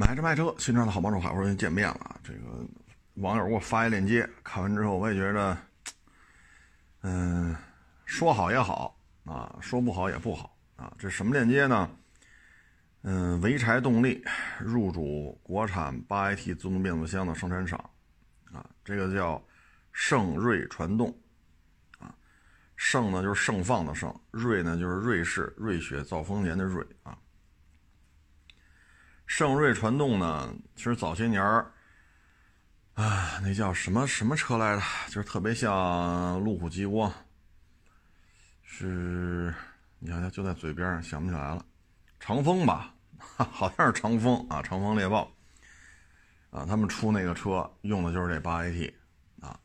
买车卖车，新车的好帮手，海阔又见面了。这个网友给我发一链接，看完之后我也觉得，嗯，说好也好啊，说不好也不好啊。这什么链接呢？嗯，潍柴动力入主国产八 AT 自动变速箱的生产厂啊，这个叫盛瑞传动啊，盛呢就是盛放的盛，瑞呢就是瑞士瑞雪兆丰年的瑞啊。盛瑞传动呢，其实早些年儿，啊，那叫什么什么车来着？就是特别像路虎极光，是，你看，它就在嘴边上，想不起来了。长风吧，好像是长风啊，长风猎豹，啊，他们出那个车用的就是这八 AT，啊，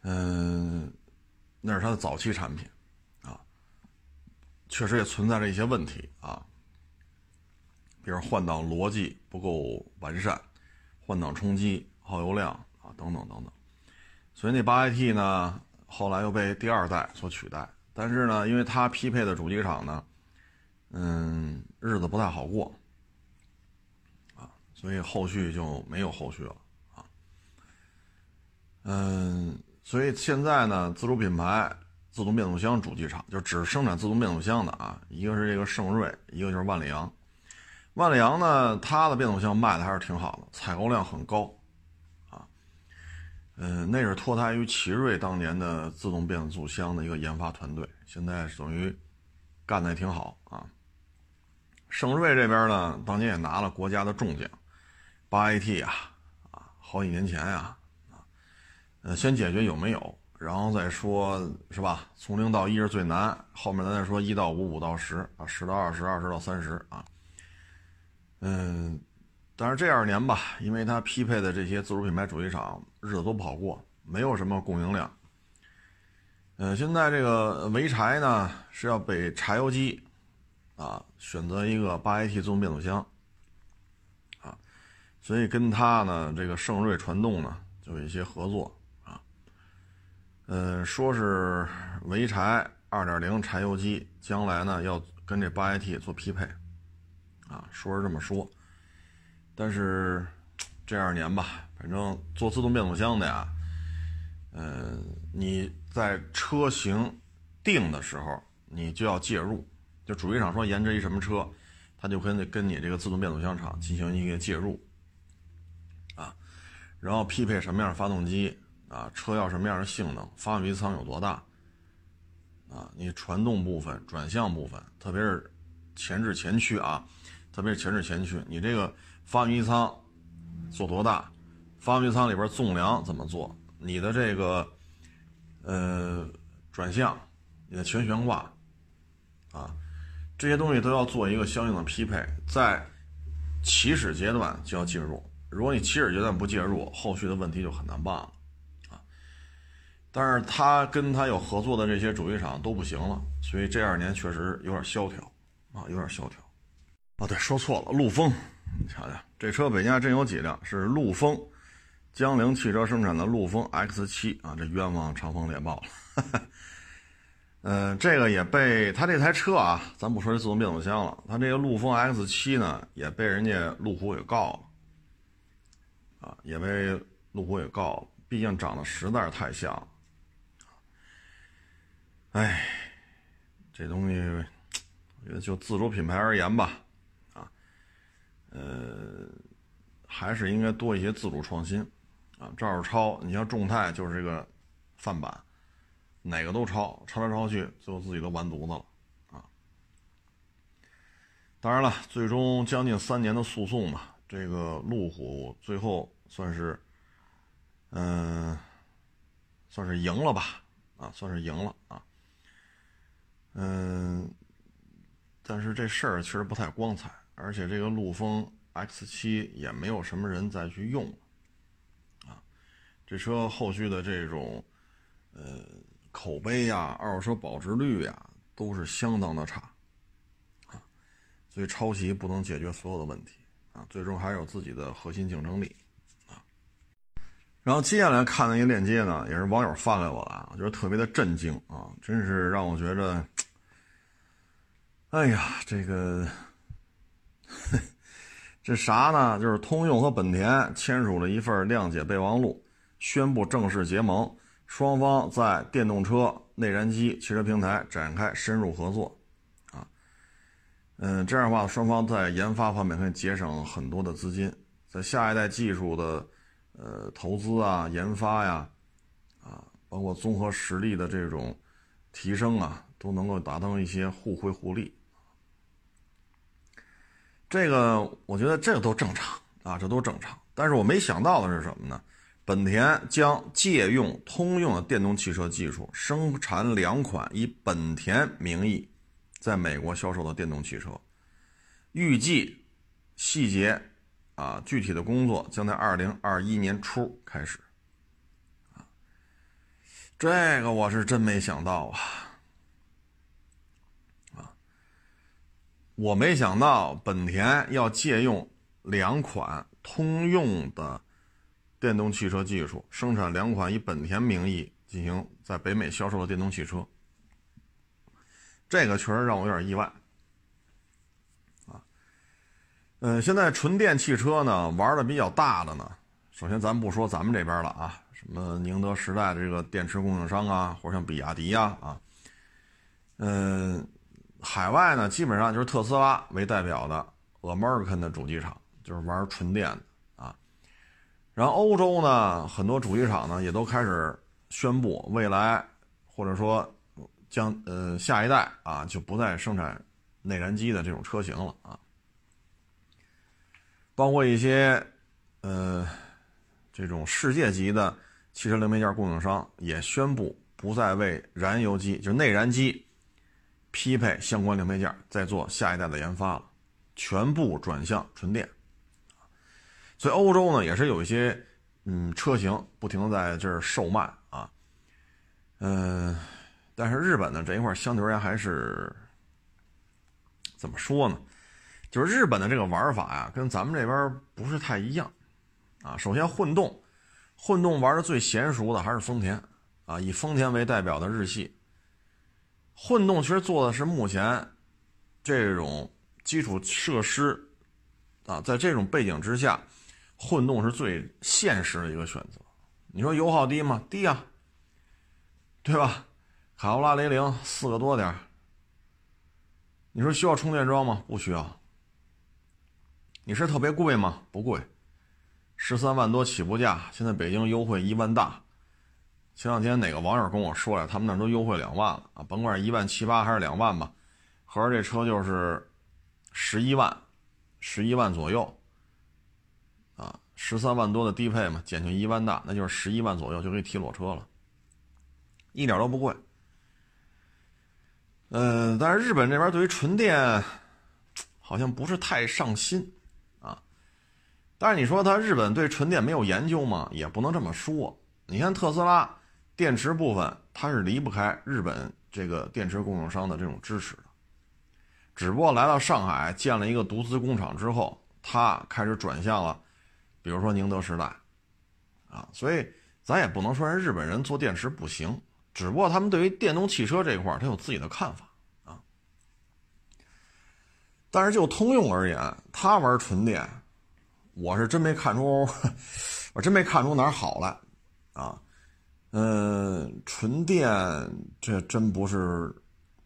嗯，那是它的早期产品，啊，确实也存在着一些问题啊。比如换挡逻辑不够完善，换挡冲击耗油量啊等等等等，所以那八 AT 呢后来又被第二代所取代，但是呢，因为它匹配的主机厂呢，嗯，日子不太好过，啊，所以后续就没有后续了啊，嗯，所以现在呢，自主品牌自动变速箱主机厂就只生产自动变速箱的啊，一个是这个盛瑞，一个就是万里扬。万里扬呢，它的变速箱卖的还是挺好的，采购量很高，啊，嗯，那是脱胎于奇瑞当年的自动变速箱的一个研发团队，现在等于干的也挺好啊。盛瑞这边呢，当年也拿了国家的重奖，八 AT 啊，啊，好几年前呀，啊，呃，先解决有没有，然后再说，是吧？从零到一是最难，后面咱再说一到五，五到十，啊，十到二十，二十到三十，啊。嗯，但是这二年吧，因为它匹配的这些自主品牌主机厂日子都不好过，没有什么供应量。嗯，现在这个潍柴呢是要给柴油机啊选择一个八 AT 自动变速箱啊，所以跟它呢这个盛瑞传动呢就有一些合作啊。嗯，说是潍柴二点零柴油机将来呢要跟这八 AT 做匹配。啊，说是这么说，但是这二年吧，反正做自动变速箱的呀，嗯，你在车型定的时候，你就要介入，就主机厂说研制一什么车，他就跟跟你这个自动变速箱厂进行一个介入，啊，然后匹配什么样的发动机啊，车要什么样的性能，发动机舱有多大，啊，你传动部分、转向部分，特别是前置前驱啊。特别是前置前驱，你这个发动机舱做多大？发动机舱里边纵梁怎么做？你的这个呃转向，你的全悬挂啊，这些东西都要做一个相应的匹配，在起始阶段就要介入。如果你起始阶段不介入，后续的问题就很难办了啊。但是他跟他有合作的这些主机厂都不行了，所以这二年确实有点萧条啊，有点萧条。哦，对，说错了，陆风，你瞧瞧，这车北京还真有几辆，是陆风，江铃汽车生产的陆风 X7 啊，这冤枉长风猎豹了。嗯，这个也被他这台车啊，咱不说这自动变速箱了，他这个陆风 X7 呢，也被人家路虎给告了，啊，也被路虎给告了，毕竟长得实在是太像了。哎，这东西，我觉得就自主品牌而言吧。呃，还是应该多一些自主创新，啊，照着抄。你像众泰就是这个范板，哪个都抄，抄来抄去，最后自己都完犊子了，啊。当然了，最终将近三年的诉讼嘛，这个路虎最后算是，嗯，算是赢了吧，啊，算是赢了啊，嗯，但是这事儿确实不太光彩。而且这个陆风 X7 也没有什么人再去用，啊，这车后续的这种，呃，口碑呀、二手车保值率呀，都是相当的差，啊，所以抄袭不能解决所有的问题，啊，最终还是有自己的核心竞争力，啊。然后接下来看的一个链接呢，也是网友发给我的，我觉得特别的震惊啊，真是让我觉得，哎呀，这个。这啥呢？就是通用和本田签署了一份谅解备忘录，宣布正式结盟，双方在电动车、内燃机、汽车平台展开深入合作。啊，嗯，这样的话，双方在研发方面可以节省很多的资金，在下一代技术的呃投资啊、研发呀，啊，包括综合实力的这种提升啊，都能够达到一些互惠互利。这个我觉得这个都正常啊，这都正常。但是我没想到的是什么呢？本田将借用通用的电动汽车技术，生产两款以本田名义在美国销售的电动汽车。预计细节啊，具体的工作将在二零二一年初开始。啊，这个我是真没想到啊。我没想到本田要借用两款通用的电动汽车技术，生产两款以本田名义进行在北美销售的电动汽车，这个确实让我有点意外。啊，嗯，现在纯电汽车呢玩的比较大的呢，首先咱不说咱们这边了啊，什么宁德时代的这个电池供应商啊，或者像比亚迪呀啊，嗯。海外呢，基本上就是特斯拉为代表的 American 的主机厂，就是玩纯电的啊。然后欧洲呢，很多主机厂呢也都开始宣布，未来或者说将呃下一代啊就不再生产内燃机的这种车型了啊。包括一些呃这种世界级的汽车零配件供应商也宣布不再为燃油机，就是内燃机。匹配相关零配件，再做下一代的研发了，全部转向纯电。所以欧洲呢也是有一些嗯车型不停的在这儿售卖啊，嗯，但是日本呢这一块相对而言还是怎么说呢？就是日本的这个玩法呀，跟咱们这边不是太一样啊。首先混动，混动玩的最娴熟的还是丰田啊，以丰田为代表的日系。混动其实做的是目前这种基础设施啊，在这种背景之下，混动是最现实的一个选择。你说油耗低吗？低啊，对吧？卡罗拉雷凌四个多点你说需要充电桩吗？不需要。你是特别贵吗？不贵，十三万多起步价，现在北京优惠一万大。前两天哪个网友跟我说了，他们那都优惠两万了啊，甭管一万七八还是两万吧，合着这车就是十一万，十一万左右，啊，十三万多的低配嘛，减去一万大，那就是十一万左右就可以提裸车了，一点都不贵。嗯，但是日本这边对于纯电好像不是太上心啊，但是你说他日本对纯电没有研究吗？也不能这么说，你看特斯拉。电池部分它是离不开日本这个电池供应商的这种支持的，只不过来到上海建了一个独资工厂之后，它开始转向了，比如说宁德时代，啊，所以咱也不能说人日本人做电池不行，只不过他们对于电动汽车这块他有自己的看法啊。但是就通用而言，他玩纯电，我是真没看出，我真没看出哪儿好来，啊。嗯，纯电这真不是，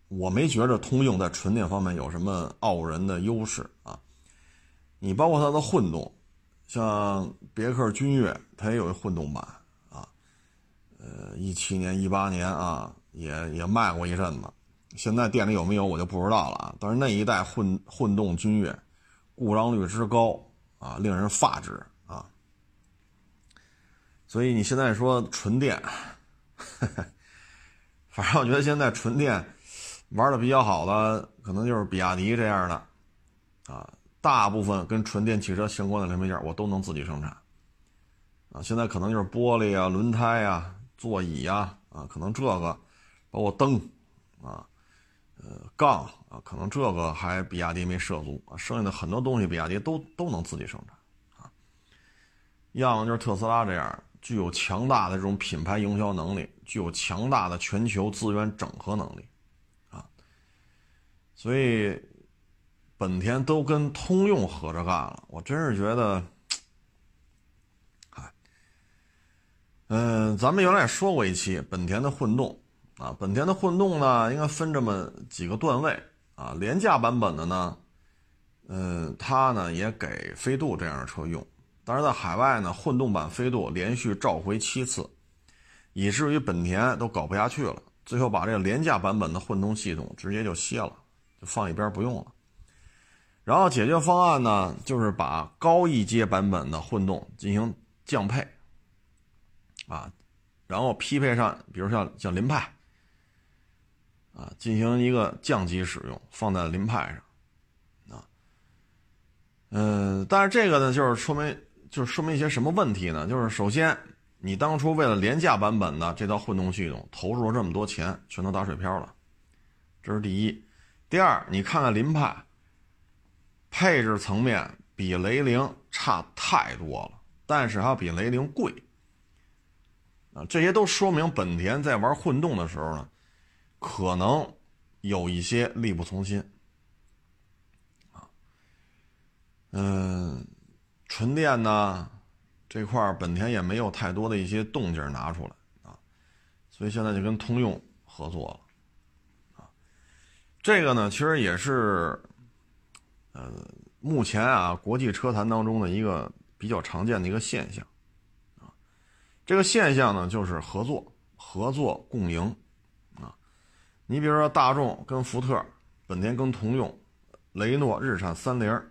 我没觉着通用在纯电方面有什么傲人的优势啊。你包括它的混动，像别克君越，它也有一混动版啊。呃，一七年、一八年啊，也也卖过一阵子。现在店里有没有我就不知道了啊。但是那一代混混动君越，故障率之高啊，令人发指。所以你现在说纯电，反正我觉得现在纯电玩的比较好的，可能就是比亚迪这样的，啊，大部分跟纯电汽车相关的零配件我都能自己生产，啊，现在可能就是玻璃啊、轮胎啊、座椅啊，啊，可能这个包括灯，啊，呃，杠啊，可能这个还比亚迪没涉足啊，剩下的很多东西比亚迪都都能自己生产，啊，要么就是特斯拉这样。具有强大的这种品牌营销能力，具有强大的全球资源整合能力，啊，所以本田都跟通用合着干了，我真是觉得，哎，嗯，咱们原来也说过一期本田的混动啊，本田的混动呢，应该分这么几个段位啊，廉价版本的呢，嗯，它呢也给飞度这样的车用，但是在海外呢，混动版飞度连续召回七次，以至于本田都搞不下去了，最后把这个廉价版本的混动系统直接就歇了，就放一边不用了。然后解决方案呢，就是把高一阶版本的混动进行降配，啊，然后匹配上，比如像像凌派，啊，进行一个降级使用，放在凌派上，啊，嗯，但是这个呢，就是说明，就是说明一些什么问题呢？就是首先，你当初为了廉价版本的这套混动系统投入了这么多钱，全都打水漂了，这是第一。第二，你看看凌派。配置层面比雷凌差太多了，但是还比雷凌贵啊！这些都说明本田在玩混动的时候呢，可能有一些力不从心啊。嗯，纯电呢这块本田也没有太多的一些动静拿出来啊，所以现在就跟通用合作了啊。这个呢，其实也是。呃，目前啊，国际车坛当中的一个比较常见的一个现象，啊，这个现象呢就是合作、合作共赢，啊，你比如说大众跟福特，本田跟通用，雷诺、日产、三菱，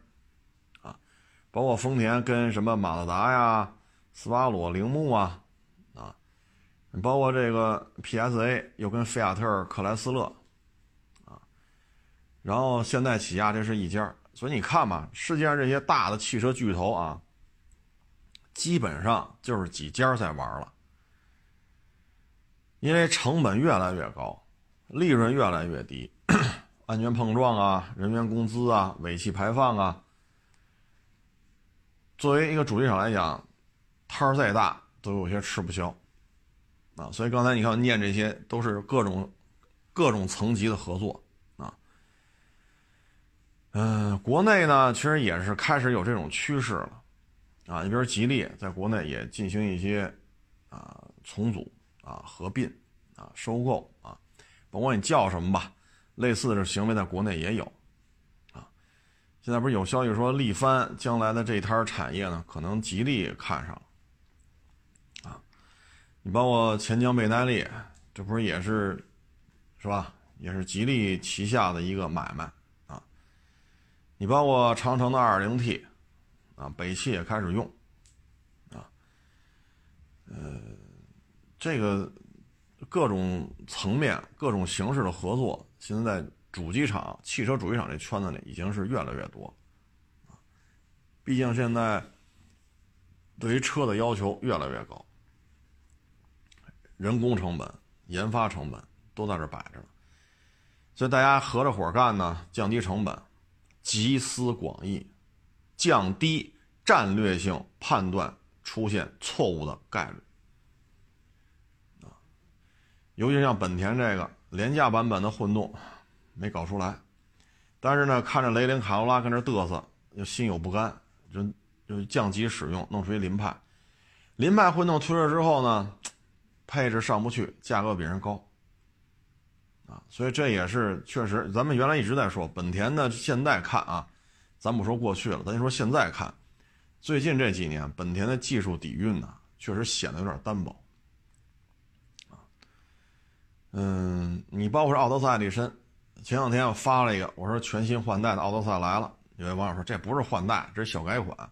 包括丰田跟什么马自达呀、斯巴鲁、铃木啊，啊，包括这个 PSA 又跟菲亚特克莱斯勒，啊，然后现代起亚这是一家。所以你看嘛，世界上这些大的汽车巨头啊，基本上就是几家在玩了，因为成本越来越高，利润越来越低，安全碰撞啊，人员工资啊，尾气排放啊，作为一个主机厂来讲，摊儿再大都有些吃不消啊。所以刚才你看我念这些都是各种各种层级的合作。啊嗯，国内呢，其实也是开始有这种趋势了，啊，你比如吉利在国内也进行一些啊重组啊合并啊收购啊，甭管你叫什么吧，类似的行为在国内也有，现在不是有消息说力帆将来的这摊产业呢，可能吉利看上了，啊，你包括钱江倍耐力，这不是也是是吧，也是吉利旗下的一个买卖啊。你包括长城的 2.0T，啊，北汽也开始用，啊，呃，这个各种层面、各种形式的合作，现在主机厂、汽车主机厂这圈子里已经是越来越多，毕竟现在对于车的要求越来越高，人工成本、研发成本都在这摆着呢，所以大家合着伙干呢，降低成本。集思广益，降低战略性判断出现错误的概率。啊，尤其像本田这个廉价版本的混动没搞出来，但是呢，看着雷凌、卡罗拉跟这嘚瑟，又心有不甘，就就降级使用，弄出一凌派。凌派混动推出之后呢，配置上不去，价格比人高。啊，所以这也是确实，咱们原来一直在说本田的，现在看啊，咱不说过去了，咱就说现在看，最近这几年本田的技术底蕴呢，确实显得有点单薄。啊，嗯，你包括是奥德赛、力绅，前两天我发了一个，我说全新换代的奥德赛来了，有位网友说这不是换代，这是小改款。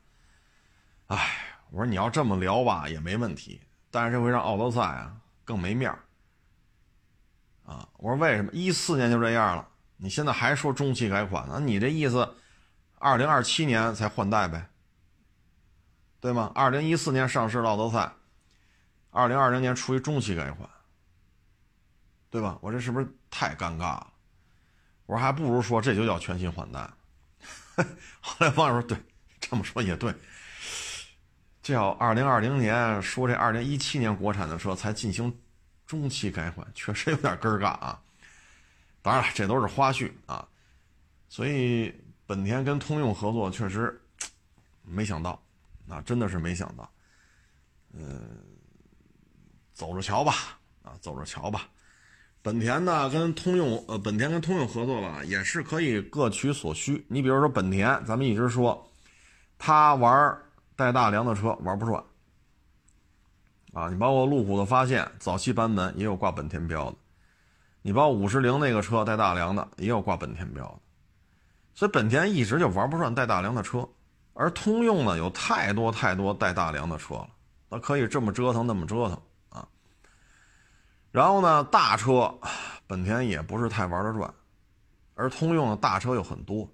哎，我说你要这么聊吧也没问题，但是这会让奥德赛啊更没面儿。啊，我说为什么一四年就这样了？你现在还说中期改款呢？你这意思，二零二七年才换代呗，对吗？二零一四年上市奥德赛，二零二零年出于中期改款，对吧？我这是不是太尴尬了？我说还不如说这就叫全新换代。后来网友说，对，这么说也对，叫二零二零年说这二零一七年国产的车才进行。中期改款确实有点尴尬啊，当然了，这都是花絮啊，所以本田跟通用合作确实没想到，啊，真的是没想到，嗯，走着瞧吧，啊，走着瞧吧。本田呢跟通用，呃，本田跟通用合作吧，也是可以各取所需。你比如说本田，咱们一直说，他玩带大梁的车玩不转，啊，你包括路虎的发现早期版本也有挂本田标的，你包括五十铃那个车带大梁的也有挂本田标的。所以本田一直就玩不转带大梁的车，而通用呢有太多太多带大梁的车了，它可以这么折腾那么折腾。然后呢，大车本田也不是太玩得转，而通用的大车又很多。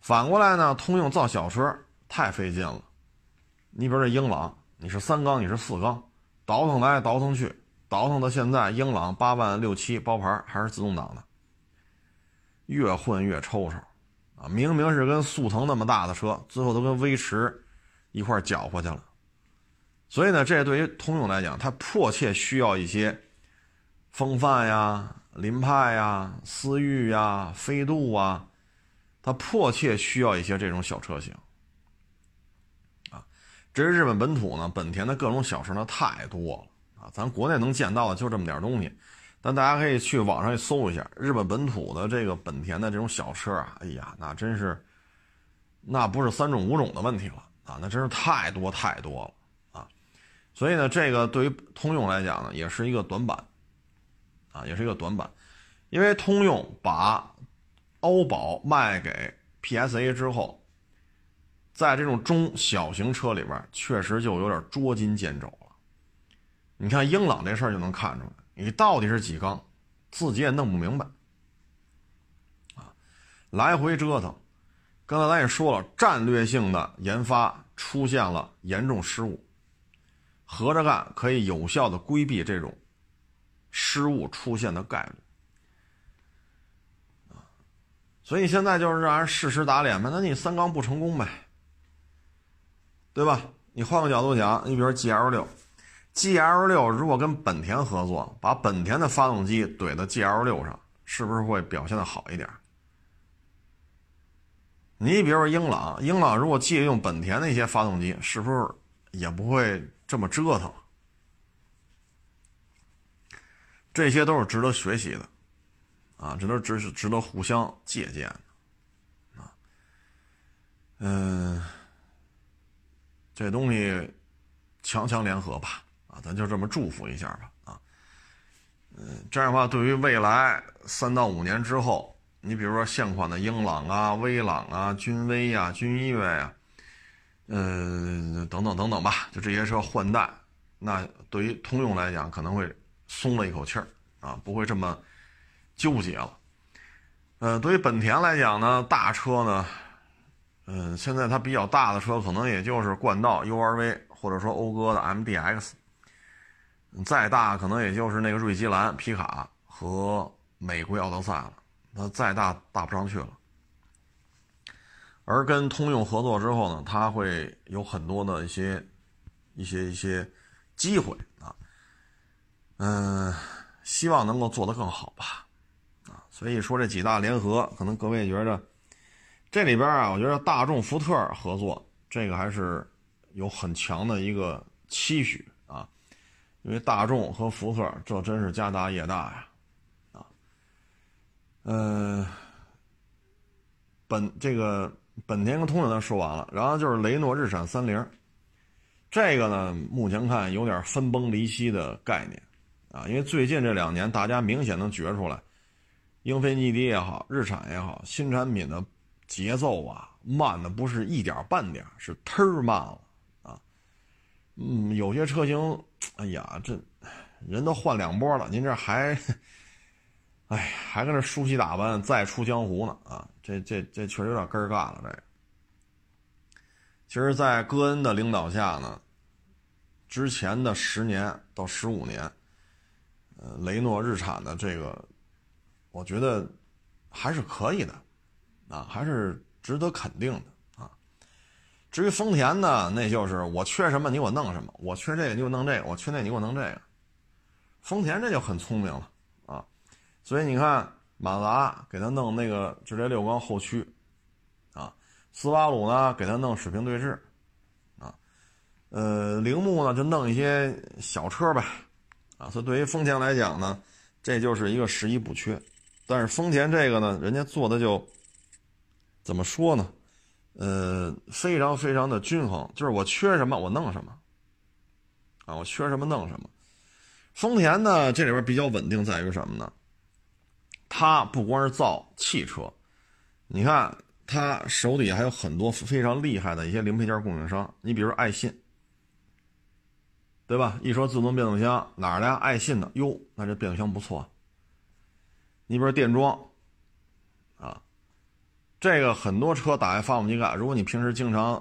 反过来呢，通用造小车太费劲了。你比如这英朗，你是三缸，你是四缸，倒腾来倒腾去，倒腾到现在，英朗八万六七包牌还是自动挡的，越混越抽抽。啊，明明是跟速腾那么大的车，最后都跟威驰一块搅和去了。所以呢，这对于通用来讲，它迫切需要一些风范呀、凌派呀、思域呀、飞度啊，它迫切需要一些这种小车型。啊，至于日本本土呢，本田的各种小车呢太多了啊，咱国内能见到的就这么点东西。但大家可以去网上一搜一下日本本土的这个本田的这种小车啊，哎呀，那真是，那不是三种五种的问题了啊，那真是太多太多了啊，所以呢，这个对于通用来讲呢，也是一个短板，啊，也是一个短板，因为通用把欧宝卖给 PSA 之后，在这种中小型车里边，确实就有点捉襟见肘了。你看英朗这事儿就能看出来。你到底是几缸，自己也弄不明白，啊，来回折腾。刚才咱也说了，战略性的研发出现了严重失误，合着干可以有效的规避这种失误出现的概率，啊，所以现在就是让人事实打脸呗，那你三缸不成功呗，对吧？你换个角度讲，你比如 G L 六。G L 六如果跟本田合作，把本田的发动机怼到 G L 六上，是不是会表现的好一点？你比如说英朗，英朗如果借用本田的一些发动机，是不是也不会这么折腾？这些都是值得学习的，啊，这都是值值得互相借鉴的，啊，嗯，这东西强强联合吧。啊咱就这么祝福一下吧，啊，嗯，这样的话，对于未来三到五年之后，你比如说现款的英朗啊、威朗啊、君威呀、君越呀，嗯，等等等等吧，就这些车换代，那对于通用来讲，可能会松了一口气儿啊，不会这么纠结了。呃，对于本田来讲呢，大车呢，嗯，现在它比较大的车，可能也就是冠道、URV，或者说讴歌的 MDX。再大可能也就是那个锐基蓝皮卡和美国奥德赛了，那再大大不上去了。而跟通用合作之后呢，它会有很多的一些、一些、一些机会嗯，希望能够做得更好吧。啊，所以说这几大联合，可能各位觉得这里边啊，我觉得大众、福特合作这个还是有很强的一个期许啊。因为大众和福特这真是家大业大呀，啊，嗯，本这个本田跟通用咱说完了，然后就是雷诺、日产、三菱，这个呢目前看有点分崩离析的概念，啊，因为最近这两年大家明显能觉出来，英菲尼迪也好，日产也好，新产品的节奏啊慢的不是一点半点，是忒慢了啊。嗯，有些车型，哎呀，这人都换两波了，您这还，哎，还跟这梳洗打扮再出江湖呢啊！这这这确实有点根儿干了。这个，其实，在戈恩的领导下呢，之前的十年到十五年，呃，雷诺、日产的这个，我觉得还是可以的，啊，还是值得肯定的啊。至于丰田呢，那就是我缺什么你给我弄什么，我缺这个你给我弄这个，我缺那你给我弄这个。丰田这就很聪明了啊，所以你看马自达给他弄那个直列六缸后驱，啊，斯巴鲁呢给他弄水平对置，啊，呃，铃木呢就弄一些小车呗，啊，所以对于丰田来讲呢，这就是一个十一补缺。但是丰田这个呢，人家做的就怎么说呢？呃，非常非常的均衡，就是我缺什么我弄什么，啊，我缺什么弄什么。丰田呢，这里边比较稳定在于什么呢？它不光是造汽车，你看它手底下还有很多非常厉害的一些零配件供应商，你比如爱信，对吧？一说自动变速箱哪儿的？爱信的，哟，那这变速箱不错。你比如电装，啊，这个很多车打开发动机盖，如果你平时经常，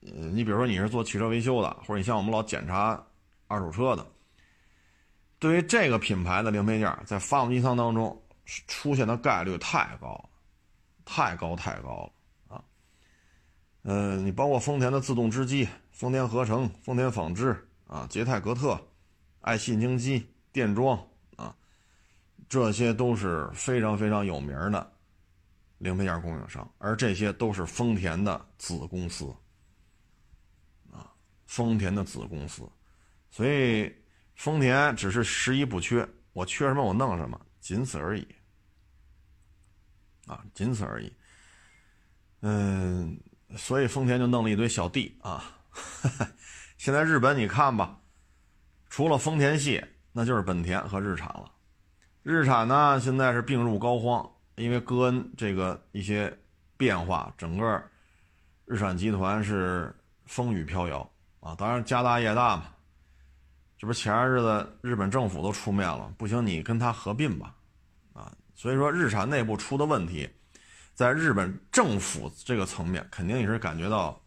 呃，你比如说你是做汽车维修的，或者你像我们老检查二手车的，对于这个品牌的零配件，在发动机舱当中出现的概率太高了，太高太高了啊！呃，你包括丰田的自动织机、丰田合成、丰田纺织啊、捷泰格特、爱信精机、电装啊。这些都是非常非常有名的零配件供应商，而这些都是丰田的子公司啊，丰田的子公司，所以丰田只是十一不缺，我缺什么我弄什么，仅此而已啊，仅此而已。嗯，所以丰田就弄了一堆小弟啊。现在日本你看吧，除了丰田系，那就是本田和日产了。日产呢，现在是病入膏肓，因为戈恩这个一些变化，整个日产集团是风雨飘摇啊。当然家大业大嘛，这不前些日子日本政府都出面了，不行你跟他合并吧，啊，所以说日产内部出的问题，在日本政府这个层面肯定也是感觉到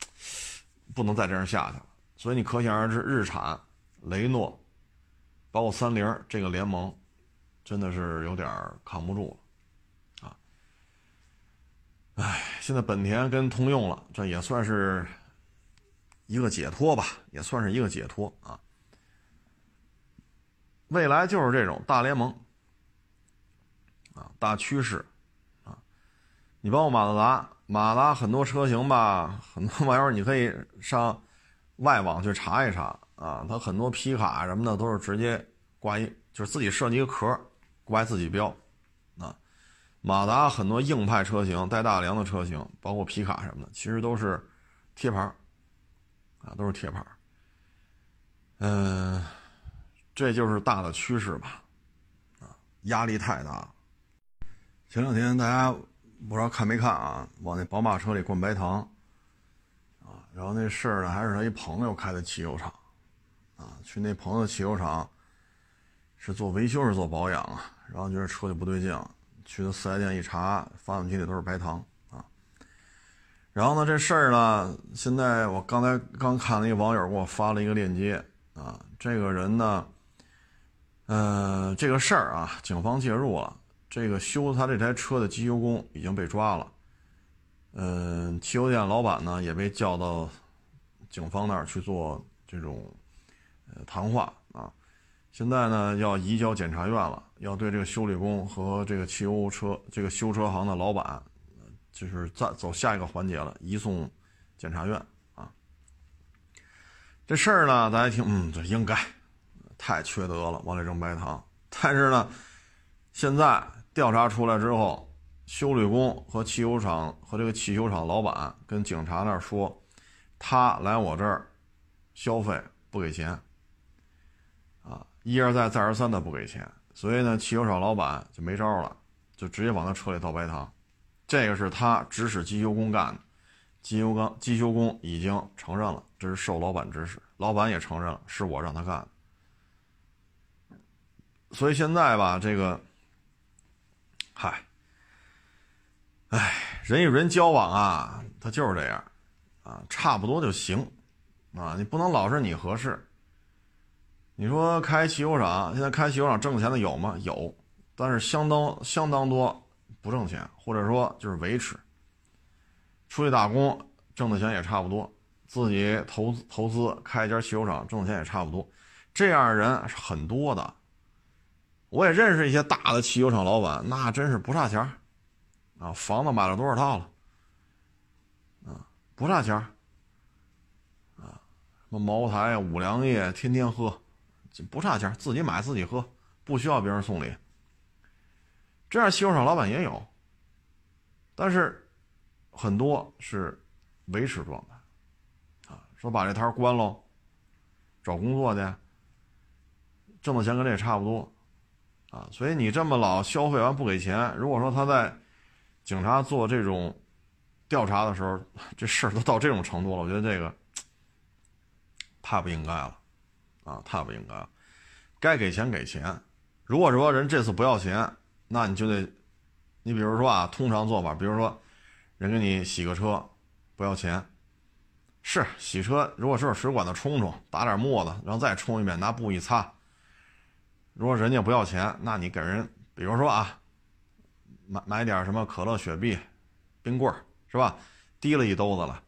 不能再这样下去了，所以你可想而知，日产、雷诺，包括三菱这个联盟。真的是有点扛不住了，啊！哎，现在本田跟通用了，这也算是一个解脱吧，也算是一个解脱啊。未来就是这种大联盟，啊，大趋势，啊，你包括马自达，马自达很多车型吧，很多玩意儿你可以上外网去查一查啊，它很多皮卡什么的都是直接挂一，就是自己设计一个壳。挂自己标，啊，马达很多硬派车型带大梁的车型，包括皮卡什么的，其实都是贴牌啊，都是贴牌嗯，这就是大的趋势吧，啊，压力太大。前两天大家不知道看没看啊，往那宝马车里灌白糖，啊，然后那事儿呢还是他一朋友开的汽油厂，啊，去那朋友汽油厂。是做维修是做保养啊，然后觉得车就不对劲，去的四 S 店一查，发动机里都是白糖啊。然后呢，这事儿呢，现在我刚才刚看了一个网友给我发了一个链接啊，这个人呢，呃，这个事儿啊，警方介入了，这个修他这台车的机油工已经被抓了，嗯，汽油店老板呢也被叫到警方那儿去做这种谈话啊。现在呢，要移交检察院了，要对这个修理工和这个汽油车这个修车行的老板，就是再走下一个环节了，移送检察院啊。这事儿呢，大家听，嗯，这应该，太缺德了，往里扔白糖。但是呢，现在调查出来之后，修理工和汽油厂和这个汽修厂老板跟警察那儿说，他来我这儿消费不给钱。啊一而再，再而三的不给钱，所以呢，汽油厂老板就没招了，就直接往他车里倒白糖。这个是他指使机修工干的，机修工机修工已经承认了，这是受老板指使，老板也承认了是我让他干的。所以现在吧，这个，嗨，哎，人与人交往啊，他就是这样，啊，差不多就行，啊，你不能老是你合适。你说开汽油厂，现在开汽油厂挣钱的有吗？有，但是相当相当多不挣钱，或者说就是维持。出去打工挣的钱也差不多，自己投资投资开一家汽油厂挣的钱也差不多，这样的人是很多的。我也认识一些大的汽油厂老板，那真是不差钱啊，房子买了多少套了，啊，不差钱啊，什么茅台、五粮液，天天喝，不差钱自己买自己喝，不需要别人送礼。这样汽修厂老板也有，但是很多是维持状态，啊，说把这摊关喽，找工作去，挣的钱跟这也差不多。啊，所以你这么老消费完不给钱，如果说他在警察做这种调查的时候，这事儿都到这种程度了，我觉得这个太不应该了，啊，太不应该了。该给钱给钱，如果说人这次不要钱，那你就得，你比如说啊，通常做法，比如说人给你洗个车，不要钱，是洗车，如果是水管子冲冲，打点沫子，然后再冲一遍，拿布一擦。如果人家不要钱，那你给人，比如说啊，买买点什么可乐、雪碧、冰棍儿，是吧？提了一兜子了，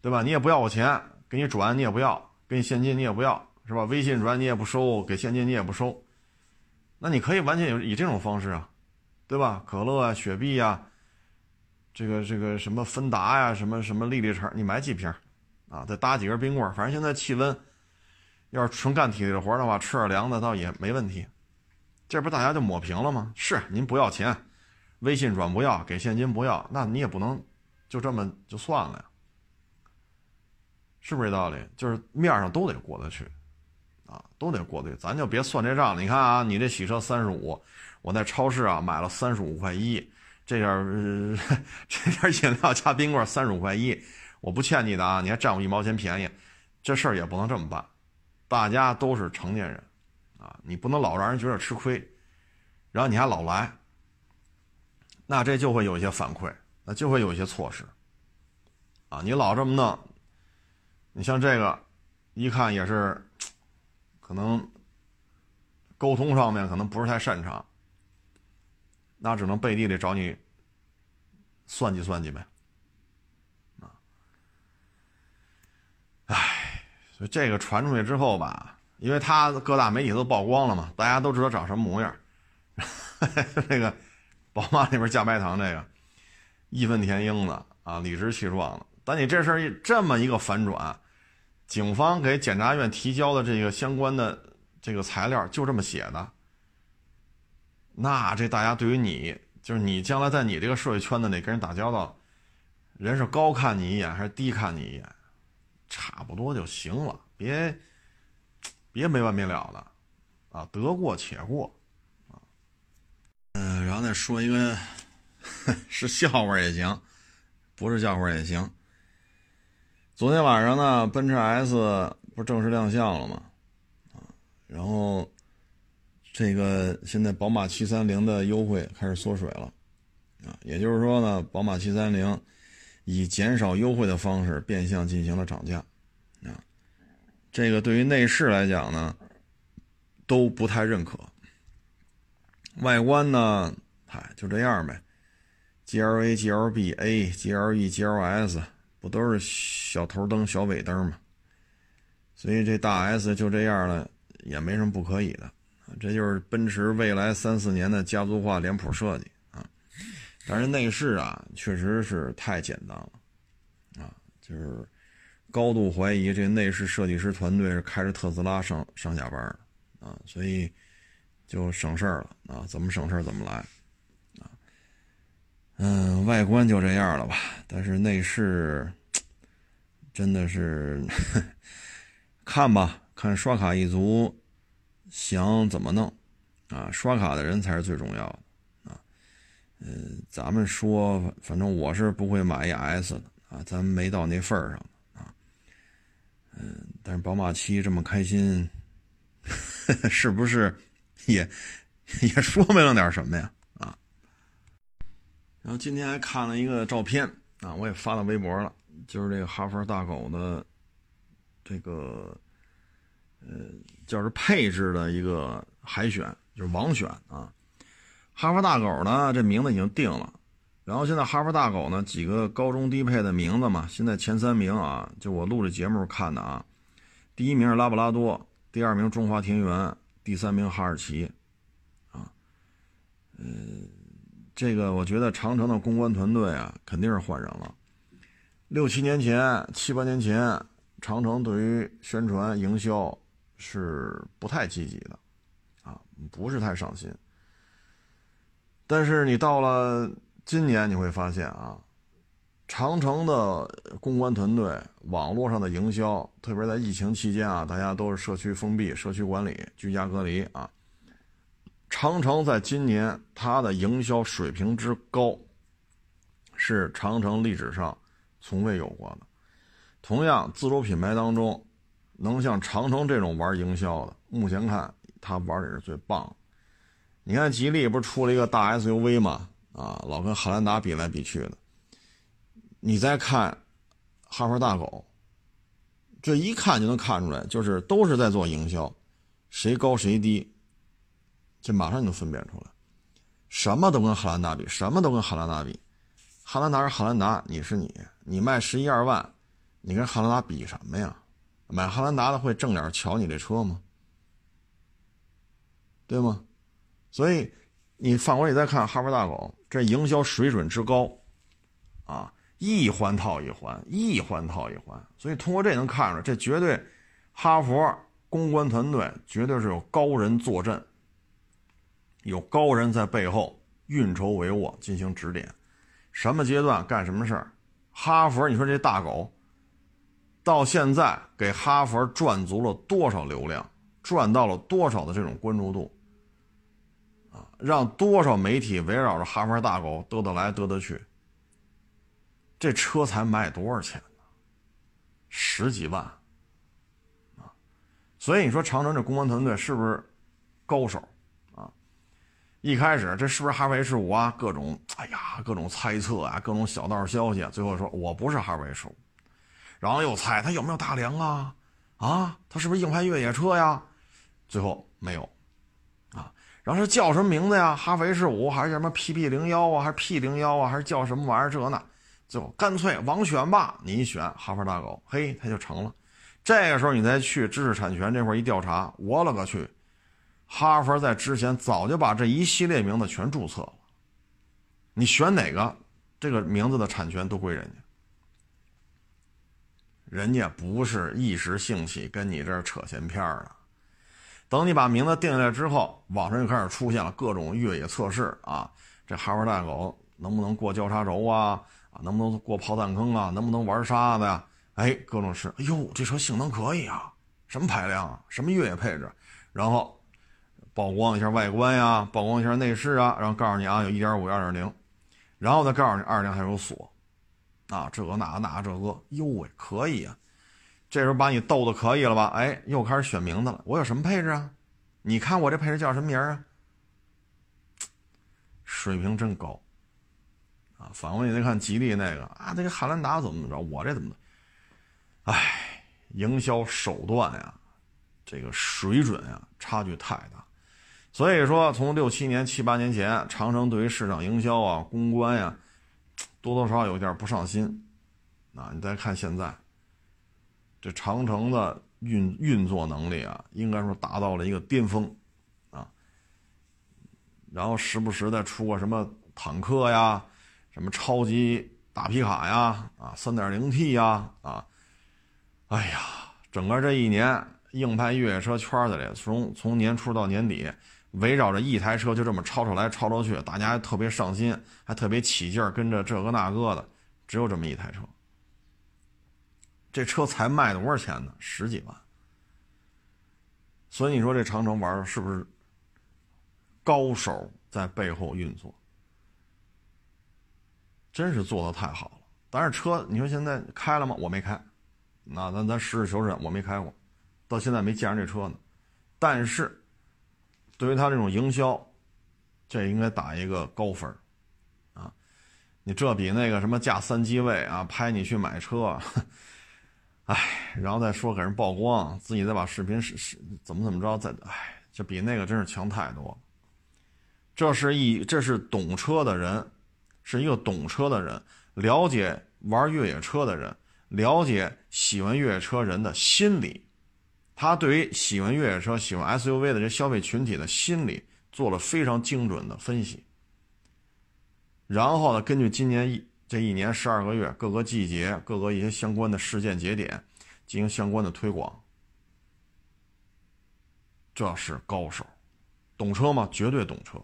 对吧？你也不要我钱，给你转你也不要，给你现金你也不要，是吧？微信转你也不收，给现金你也不收，那你可以完全以以这种方式啊，对吧？可乐啊、雪碧呀，这个这个什么芬达呀、什么什么丽丽橙，你买几瓶，啊，再搭几根冰棍儿，反正现在气温。要是纯干体力活的话，吃点凉的倒也没问题。这不大家就抹平了吗？是您不要钱，微信转不要，给现金不要，那你也不能就这么就算了呀？是不是这道理？就是面上都得过得去，啊，都得过得去。咱就别算这账了。你看啊，你这洗车三十五，我在超市啊买了三十五块一，这点 这点饮料加冰棍三十五块一，我不欠你的啊，你还占我一毛钱便宜，这事儿也不能这么办。大家都是成年人，啊，你不能老让人觉得吃亏，然后你还老来，那这就会有一些反馈，那就会有一些措施，啊，你老这么弄，你像这个，一看也是，可能沟通上面可能不是太擅长，那只能背地里找你算计算计呗，啊，唉。就这个传出去之后吧，因为他各大媒体都曝光了嘛，大家都知道长什么模样。这个宝马里边加白糖，这个义愤填膺的啊，理直气壮的。但你这事儿这么一个反转，警方给检察院提交的这个相关的这个材料就这么写的，那这大家对于你，就是你将来在你这个社会圈子里跟人打交道，人是高看你一眼还是低看你一眼？差不多就行了，别别没完没了的，啊，得过且过，嗯，然后再说一个是笑话也行，不是笑话也行。昨天晚上呢，奔驰 S 不正式亮相了吗？啊，然后这个现在宝马七三零的优惠开始缩水了，啊，也就是说呢，宝马七三零。以减少优惠的方式变相进行了涨价，啊，这个对于内饰来讲呢，都不太认可。外观呢，嗨，就这样呗，GLA、GLB、A、GLE、GLS 不都是小头灯、小尾灯吗？所以这大 S 就这样了，也没什么不可以的。这就是奔驰未来三四年的家族化脸谱设计啊。但是内饰啊，确实是太简单了，啊，就是高度怀疑这内饰设计师团队是开着特斯拉上上下班啊，所以就省事儿了啊，怎么省事儿怎么来，啊，嗯，外观就这样了吧，但是内饰真的是 看吧，看刷卡一族想怎么弄啊，刷卡的人才是最重要的啊。嗯，咱们说，反正我是不会买一 S 的啊，咱没到那份儿上啊。嗯，但是宝马七这么开心，是不是也 也说明了点什么呀？啊。然后今天还看了一个照片啊，我也发到微博了，就是这个哈佛大狗的这个呃，叫是配置的一个海选，就是网选啊。哈佛大狗呢，这名字已经定了，然后现在哈佛大狗呢几个高中低配的名字嘛，现在前三名啊，就我录这节目看的啊，第一名是拉布拉多，第二名中华田园，第三名哈士奇，啊，嗯，这个我觉得长城的公关团队啊肯定是换人了，六七年前、七八年前，长城对于宣传营销是不太积极的，啊，不是太上心。但是你到了今年，你会发现啊，长城的公关团队、网络上的营销，特别在疫情期间啊，大家都是社区封闭、社区管理、居家隔离啊。长城在今年它的营销水平之高，是长城历史上。从未有过的。同样，自主品牌当中，能像长城这种玩营销的，目前看它玩的是最棒。你看，吉利不是出了一个大 SUV 吗？啊，老跟汉兰达比来比去的。你再看哈佛大狗，这一看就能看出来，就是都是在做营销，谁高谁低，这马上就能分辨出来。什么都跟汉兰达比，什么都跟汉兰达比。汉兰达是汉兰达，你是你。你卖十一二万，你跟汉兰达比什么呀？买汉兰达的会正眼瞧你这车吗？对吗？所以你反过来再看哈佛大狗，这营销水准之高，一环套一环，一环套一环。所以通过这能看出来，这绝对哈佛公关团队绝对是有高人坐镇，有高人在背后运筹帷幄进行指点，什么阶段干什么事儿。哈佛，你说这大狗，到现在给哈佛赚足了多少流量，赚到了多少的这种关注度，啊，让多少媒体围绕着哈佛大狗嘚嘚来嘚嘚去。这车才卖多少钱呢？十几万，啊，所以你说长城这公关团队是不是高手啊？一开始这是不是哈弗 H 五啊？各种哎呀，各种猜测啊，各种小道消息。最后说我不是哈弗 H 五，然后又猜它有没有大梁啊？啊，它是不是硬派越野车呀？最后没有，啊，然后是叫什么名字呀？哈弗 H 五还是什么 PP 零幺啊？还是 P 零幺啊？还是叫什么玩意儿这那？就干脆网选吧，你一选哈佛大狗，嘿，它就成了。这个时候你再去知识产权这块一调查，我勒个去！哈佛在之前早就把这一系列名字全注册了，你选哪个，这个名字的产权都归人家。人家不是一时兴起跟你这儿扯闲篇儿的，等你把名字定下来之后，网上就开始出现了各种越野测试啊，这哈佛大狗能不能过交叉轴啊？能不能过炮弹坑啊？能不能玩沙子呀？哎，各种是，哎呦，这车性能可以啊，什么排量啊，什么越野配置，然后。曝光一下外观呀，曝光一下内饰啊，然后告诉你啊，有1.5、2.0，然后再告诉你2.0还有锁，啊，这个那个那个这个，哟喂，可以啊，这时候把你逗的可以了吧？哎，又开始选名字了，我有什么配置啊？你看我这配置叫什么名啊？水平真高，啊，反过你再看吉利那个啊，那个汉兰达怎么怎么着，我这怎么？哎，营销手段呀，这个水准呀，差距太大。所以说，从六七年、七八年前，长城对于市场营销啊、公关呀，多多少少有点不上心。啊，你再看现在，这长城的运运作能力啊，应该说达到了一个巅峰，啊。然后时不时的出个什么坦克呀、什么超级大皮卡呀、啊三点零 T 呀、啊，哎呀，整个这一年，硬派越野车圈子里，从从年初到年底。围绕着一台车就这么吵吵来吵吵去，大家还特别上心，还特别起劲儿，跟着这个那个的，只有这么一台车。这车才卖多少钱呢？十几万。所以你说这长城玩的是不是高手在背后运作？真是做的太好了。但是车，你说现在开了吗？我没开。那咱咱实事求是，我没开过，到现在没见着这车呢。但是。对于他这种营销，这应该打一个高分啊！你这比那个什么驾三机位啊，拍你去买车，哎，然后再说给人曝光，自己再把视频是是怎么怎么着，再哎，这比那个真是强太多了。这是一，这是懂车的人，是一个懂车的人，了解玩越野车的人，了解喜欢越野车人的心理。他对于喜欢越野车、喜欢 SUV 的这消费群体的心理做了非常精准的分析，然后呢，根据今年一这一年十二个月，各个季节、各个一些相关的事件节点进行相关的推广，这是高手，懂车吗？绝对懂车，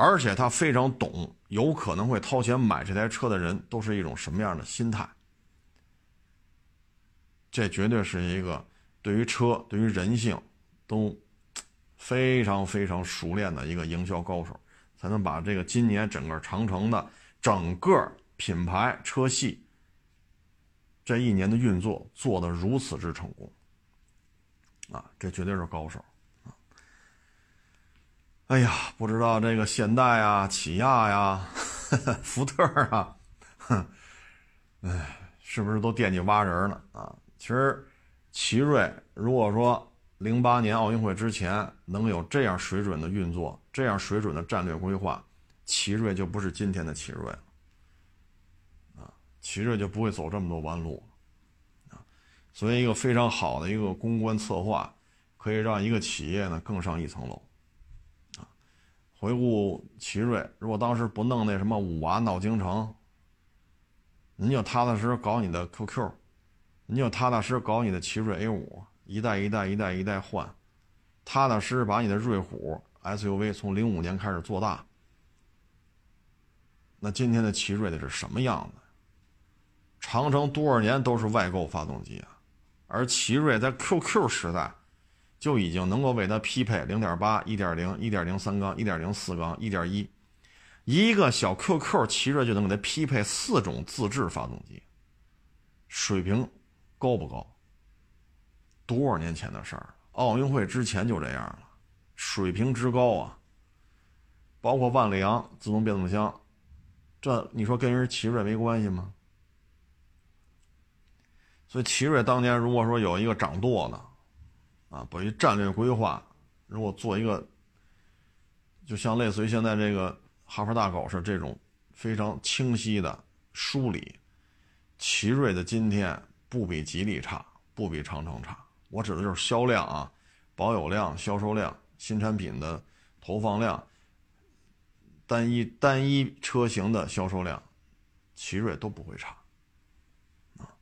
而且他非常懂，有可能会掏钱买这台车的人都是一种什么样的心态。这绝对是一个对于车、对于人性都非常非常熟练的一个营销高手，才能把这个今年整个长城的整个品牌车系这一年的运作做得如此之成功。啊，这绝对是高手！哎呀，不知道这个现代啊、起亚呀、福特啊，哼，哎，是不是都惦记挖人呢？啊？其实，奇瑞如果说零八年奥运会之前能有这样水准的运作、这样水准的战略规划，奇瑞就不是今天的奇瑞了，啊，奇瑞就不会走这么多弯路，啊，所以一个非常好的一个公关策划，可以让一个企业呢更上一层楼，回顾奇瑞，如果当时不弄那什么五娃闹京城，你就踏踏实实搞你的 QQ。你就踏踏实实搞你的奇瑞 A 五，一代一代一代一代换，踏踏实实把你的瑞虎 SUV 从零五年开始做大。那今天的奇瑞的是什么样子？长城多少年都是外购发动机啊，而奇瑞在 QQ 时代就已经能够为它匹配零点八、一点零、一点零三缸、一点零四缸、一点一，一个小 QQ 奇瑞就能给它匹配四种自制发动机，水平。高不高？多少年前的事儿？奥运会之前就这样了，水平之高啊！包括万里扬自动变速箱，这你说跟人奇瑞没关系吗？所以奇瑞当年如果说有一个掌舵的，啊，把一战略规划，如果做一个，就像类似于现在这个哈佛大狗是这种非常清晰的梳理，奇瑞的今天。不比吉利差，不比长城差。我指的就是销量啊，保有量、销售量、新产品的投放量、单一单一车型的销售量，奇瑞都不会差。啊，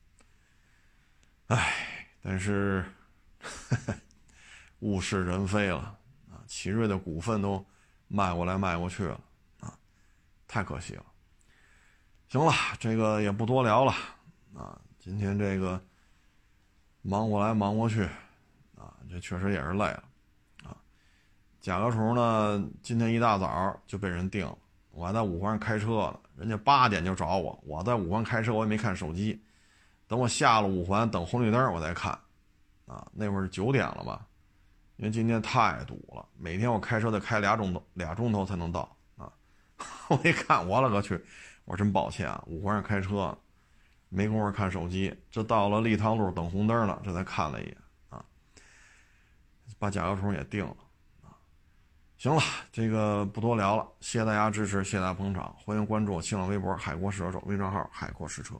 哎，但是 物是人非了啊！奇瑞的股份都卖过来卖过去了啊，太可惜了。行了，这个也不多聊了啊。今天这个忙过来忙过去，啊，这确实也是累了，啊，甲壳虫呢，今天一大早就被人定了，我还在五环开车呢，人家八点就找我，我在五环开车，我也没看手机，等我下了五环，等红绿灯我再看，啊，那会儿是九点了吧，因为今天太堵了，每天我开车得开俩钟头，俩钟头才能到，啊，我一看，我勒个去，我真抱歉啊，五环上开车。没工夫看手机，这到了立汤路等红灯了，这才看了一眼啊，把甲壳虫也定了啊。行了，这个不多聊了，谢谢大家支持，谢谢大家捧场，欢迎关注我新浪微博“海阔试车手”微账号“海阔试车”。